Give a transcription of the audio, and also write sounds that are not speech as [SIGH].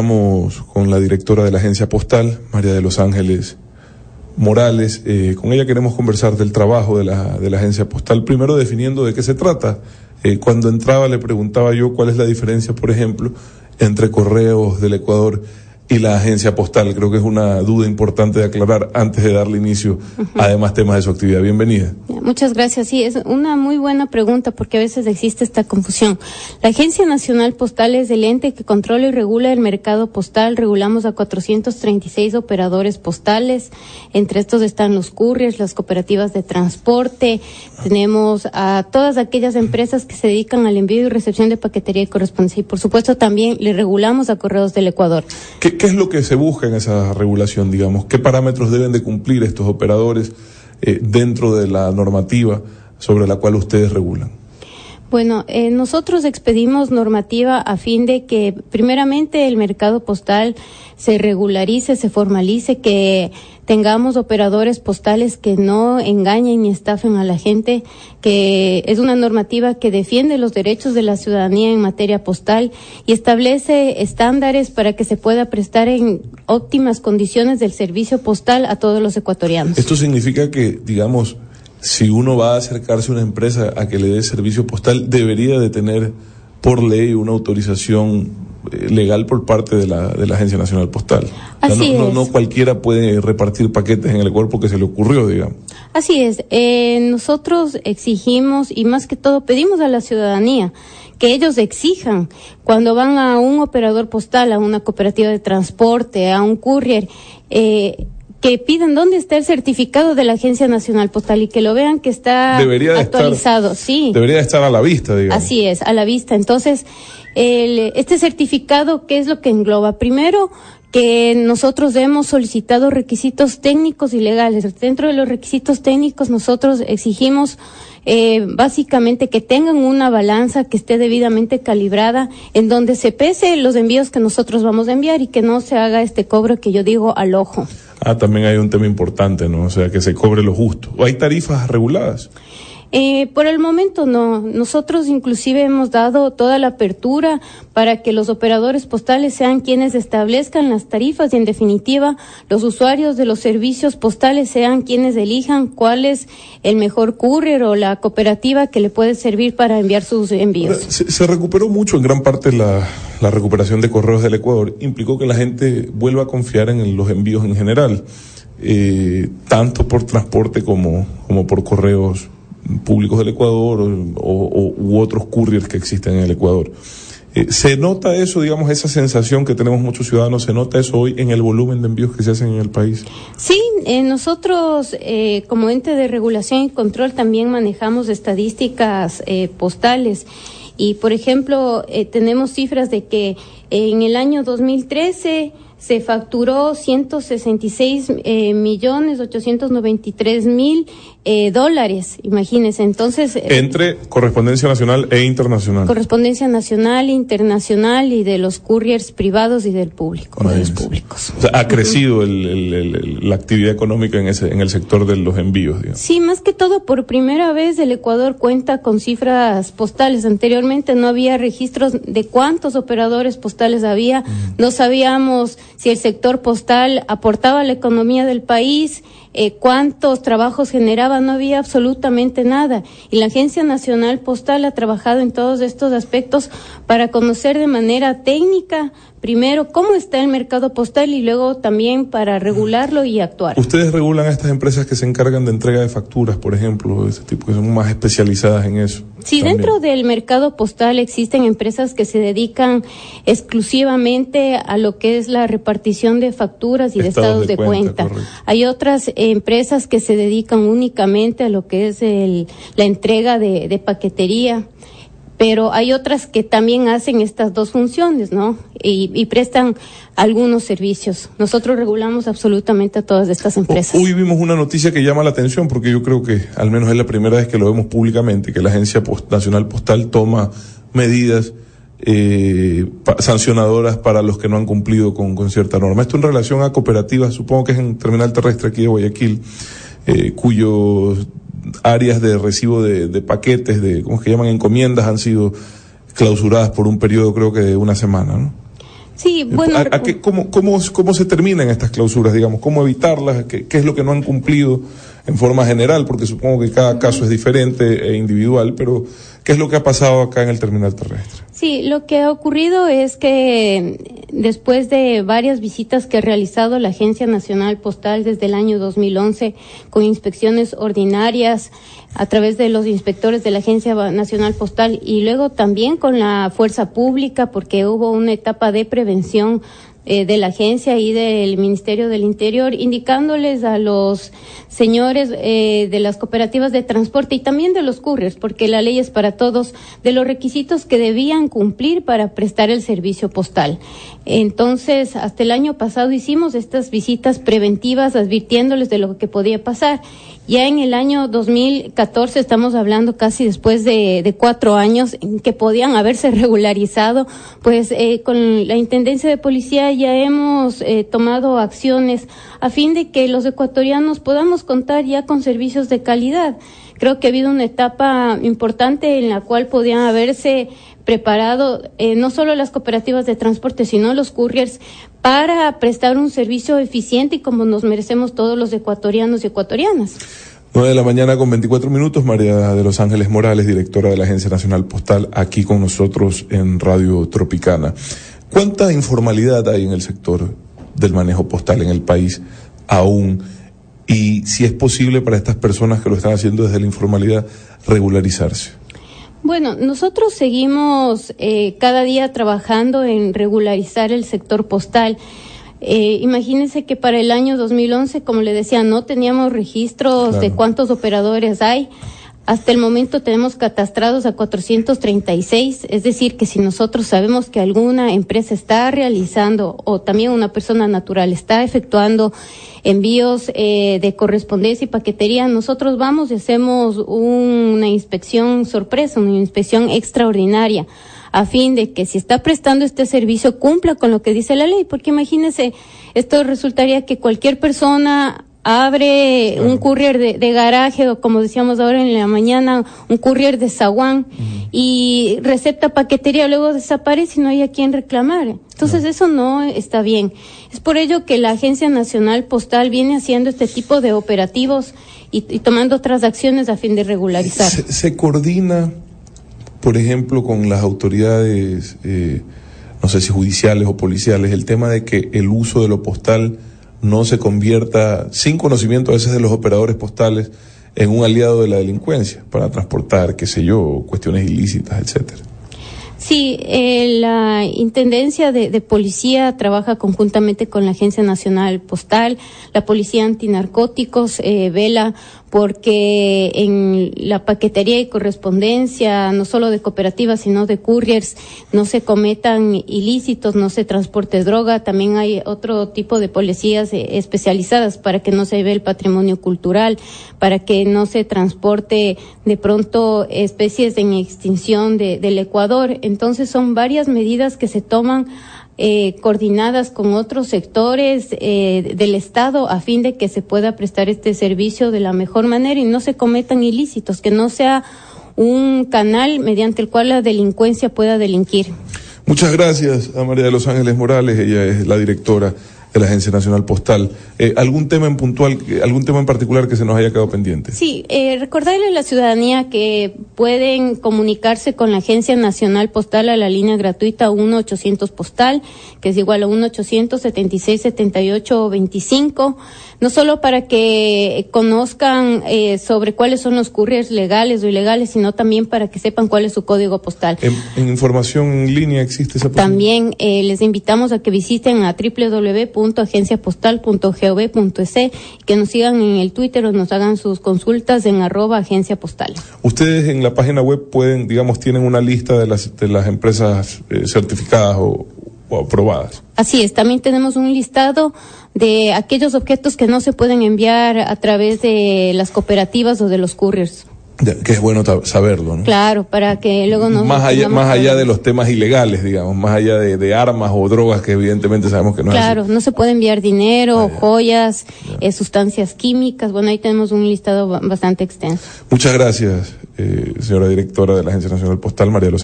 Estamos con la directora de la agencia postal, María de los Ángeles Morales. Eh, con ella queremos conversar del trabajo de la, de la agencia postal, primero definiendo de qué se trata. Eh, cuando entraba le preguntaba yo cuál es la diferencia, por ejemplo, entre correos del Ecuador y la agencia postal. Creo que es una duda importante de aclarar antes de darle inicio a demás temas de su actividad. Bienvenida. Muchas gracias. Sí, es una muy buena pregunta porque a veces existe esta confusión. La Agencia Nacional Postal es el ente que controla y regula el mercado postal. Regulamos a 436 operadores postales. Entre estos están los couriers, las cooperativas de transporte. Tenemos a todas aquellas empresas que se dedican al envío y recepción de paquetería y correspondencia. Y por supuesto también le regulamos a Correos del Ecuador. ¿Qué, ¿Qué es lo que se busca en esa regulación, digamos? ¿Qué parámetros deben de cumplir estos operadores eh, dentro de la normativa sobre la cual ustedes regulan? Bueno, eh, nosotros expedimos normativa a fin de que primeramente el mercado postal se regularice, se formalice, que tengamos operadores postales que no engañen ni estafen a la gente, que es una normativa que defiende los derechos de la ciudadanía en materia postal y establece estándares para que se pueda prestar en óptimas condiciones del servicio postal a todos los ecuatorianos. Esto significa que, digamos, si uno va a acercarse a una empresa a que le dé servicio postal, debería de tener por ley una autorización eh, legal por parte de la, de la Agencia Nacional Postal. Así no, es. no, cualquiera puede repartir paquetes en el cuerpo que se le ocurrió, digamos. Así es. Eh, nosotros exigimos y más que todo pedimos a la ciudadanía que ellos exijan cuando van a un operador postal, a una cooperativa de transporte, a un courier, eh, que pidan dónde está el certificado de la Agencia Nacional Postal y que lo vean que está Debería actualizado. estar, sí. Debería de estar a la vista, digamos. Así es, a la vista. Entonces, el, este certificado, ¿qué es lo que engloba? Primero, que nosotros hemos solicitado requisitos técnicos y legales. Dentro de los requisitos técnicos, nosotros exigimos eh, básicamente que tengan una balanza que esté debidamente calibrada, en donde se pese los envíos que nosotros vamos a enviar y que no se haga este cobro que yo digo al ojo. Ah, también hay un tema importante, ¿no? O sea, que se cobre lo justo. ¿O hay tarifas reguladas? Eh, por el momento no. Nosotros inclusive hemos dado toda la apertura para que los operadores postales sean quienes establezcan las tarifas y en definitiva los usuarios de los servicios postales sean quienes elijan cuál es el mejor courier o la cooperativa que le puede servir para enviar sus envíos. Se, se recuperó mucho en gran parte la, recuperación de correos del Ecuador. Implicó que la gente vuelva a confiar en los envíos en general, eh, tanto por transporte como, como por correos públicos del Ecuador o, u otros couriers que existen en el Ecuador. Eh, ¿Se nota eso, digamos, esa sensación que tenemos muchos ciudadanos, se nota eso hoy en el volumen de envíos que se hacen en el país? Sí, eh, nosotros eh, como ente de regulación y control también manejamos estadísticas eh, postales y, por ejemplo, tenemos cifras de que en el año 2013 se facturó 166 eh, millones 893 mil eh, dólares, imagínense. Entonces. Eh, Entre correspondencia nacional e internacional. Correspondencia nacional, internacional y de los couriers privados y del público, de los públicos. O sea, ha crecido el, el, el, la actividad económica en, ese, en el sector de los envíos. Digamos. Sí, más que todo, por primera vez el Ecuador cuenta con cifras postales. Anteriormente no había registros de cuántos operadores postales había. Uh -huh. No sabíamos si el sector postal aportaba a la economía del país, eh, cuántos trabajos generaba, no había absolutamente nada. Y la Agencia Nacional Postal ha trabajado en todos estos aspectos para conocer de manera técnica, primero, cómo está el mercado postal y luego también para regularlo y actuar. ¿Ustedes regulan a estas empresas que se encargan de entrega de facturas, por ejemplo, de ese tipo, que son más especializadas en eso? Sí, también? dentro del mercado postal existen empresas que se dedican exclusivamente a lo que es la repartición de facturas y estados de estados de, cuenta. cuenta. Hay otras empresas que se dedican únicamente a lo que es el, la entrega de, de paquetería pero hay otras que también hacen estas dos funciones, ¿no? Y, y, prestan algunos servicios. Nosotros regulamos absolutamente a todas estas empresas. Hoy vimos una noticia que llama la atención porque yo creo que al menos es la primera vez que lo vemos públicamente, que la Agencia Post Nacional Postal toma medidas eh, sancionadoras para los que no han cumplido con, con, cierta norma. Esto en relación a cooperativas, supongo que es en terminal terrestre aquí de Guayaquil, eh, cuyos áreas de recibo de, de paquetes, de, ¿cómo es que llaman? Encomiendas han sido clausuradas por un periodo creo que de una semana, ¿no? Sí, bueno. cómo, cómo, ¿Cómo se terminan estas clausuras, digamos? ¿Cómo evitarlas? ¿Qué, ¿Qué, es lo que no han cumplido en forma general? Porque supongo que cada caso es diferente e individual, pero ¿qué es lo que ha pasado acá en el terminal terrestre? Sí, lo que ha ocurrido es que después de varias visitas que ha realizado la Agencia Nacional Postal desde el año 2011 con inspecciones ordinarias a través de los inspectores de la Agencia Nacional Postal y luego también con la fuerza pública porque hubo una etapa de prevención eh, de la agencia y del Ministerio del Interior, indicándoles a los señores eh, de las cooperativas de transporte y también de los couriers, porque la ley es para todos, de los requisitos que debían cumplir para prestar el servicio postal. Entonces, hasta el año pasado hicimos estas visitas preventivas advirtiéndoles de lo que podía pasar ya en el año 2014, estamos hablando casi después de, cuatro años en que podían haberse [LAUGHS] regularizado, pues eh, con la Intendencia de Policía ya hemos eh, tomado acciones a fin de que los ecuatorianos podamos contar ya con servicios de calidad. Creo que ha habido una etapa importante en la cual podían haberse preparado eh, no solo las cooperativas de transporte, sino los couriers para prestar un servicio eficiente y como nos merecemos todos los ecuatorianos y ecuatorianas. 9 de la mañana con 24 minutos, María de los Ángeles Morales, directora de la Agencia Nacional Postal, aquí con nosotros en Radio Tropicana. ¿Cuánta informalidad hay en el sector del manejo postal en el país aún? Y si es posible para estas personas que lo están haciendo desde la informalidad regularizarse. Bueno, nosotros seguimos eh, cada día trabajando en regularizar el sector postal. Eh, imagínense que para el año 2011, como le decía, no teníamos registros de cuántos operadores hay. Hasta el momento tenemos catastrados a 436, es decir, que si nosotros sabemos que alguna empresa está realizando o también una persona natural está efectuando envíos eh, de correspondencia y paquetería, nosotros vamos y hacemos una inspección sorpresa, una inspección extraordinaria a fin de que si está prestando este servicio cumpla con lo que dice la ley, porque imagínese, esto resultaría que cualquier persona abre un courier de, garaje o como decíamos ahora en la mañana, un courier de zaguán y recepta paquetería, luego desaparece y no hay a quien reclamar. Entonces eso no está bien. Es por ello que la Agencia Nacional Postal viene haciendo este tipo de operativos y, tomando otras acciones a fin de regularizar. Se, coordina, por ejemplo, con las autoridades, eh, no sé si judiciales o policiales, el tema de que el uso de lo postal no se convierta, sin conocimiento a veces de los operadores postales, en un aliado de la delincuencia para transportar, qué sé yo, cuestiones ilícitas, etcétera. Sí, eh, la Intendencia de, Policía trabaja conjuntamente con la Agencia Nacional Postal, la Policía Antinarcóticos eh, vela porque en la paquetería y correspondencia, no solo de cooperativas, sino de couriers, no se cometan ilícitos, no se transporte droga. También hay otro tipo de policías eh, especializadas para que no se ve el patrimonio cultural, para que no se transporte de pronto especies en extinción del Ecuador. Entonces son varias medidas que se toman eh, coordinadas con otros sectores eh, del Estado a fin de que se pueda prestar este servicio de la mejor manera y no se cometan ilícitos, que no sea un canal mediante el cual la delincuencia pueda delinquir. Muchas gracias a María de los Ángeles Morales, ella es la directora de la Agencia Nacional Postal. Eh, ¿Algún tema en puntual, algún tema en particular que se nos haya quedado pendiente? Sí, eh, recordarle a la ciudadanía que pueden comunicarse con la Agencia Nacional Postal a la línea gratuita 1-800 Postal, que es igual a 1-800-76-78-25 no solo para que conozcan eh, sobre cuáles son los couriers legales o ilegales, sino también para que sepan cuál es su código postal. ¿En, información en línea existe esa posibilidad? También eh, les invitamos a que visiten a www.agenciapostal.gov.es que nos sigan en el Twitter o nos hagan sus consultas en arroba agencia postal. Ustedes en la página web pueden, digamos, tienen una lista de las, de las empresas eh, certificadas o, o aprobadas. Así es, también tenemos un listado de aquellos objetos que no se pueden enviar a través de las cooperativas o de los couriers. Que es bueno saberlo, ¿no? Claro, para que luego no... Más allá, más allá de los temas ilegales, digamos, más allá de, armas o drogas que evidentemente sabemos que no Claro, no se puede enviar dinero, ah, joyas, eh, sustancias químicas. Bueno, ahí tenemos un listado bastante extenso. Muchas gracias, eh, señora directora de la Agencia Nacional Postal, María Los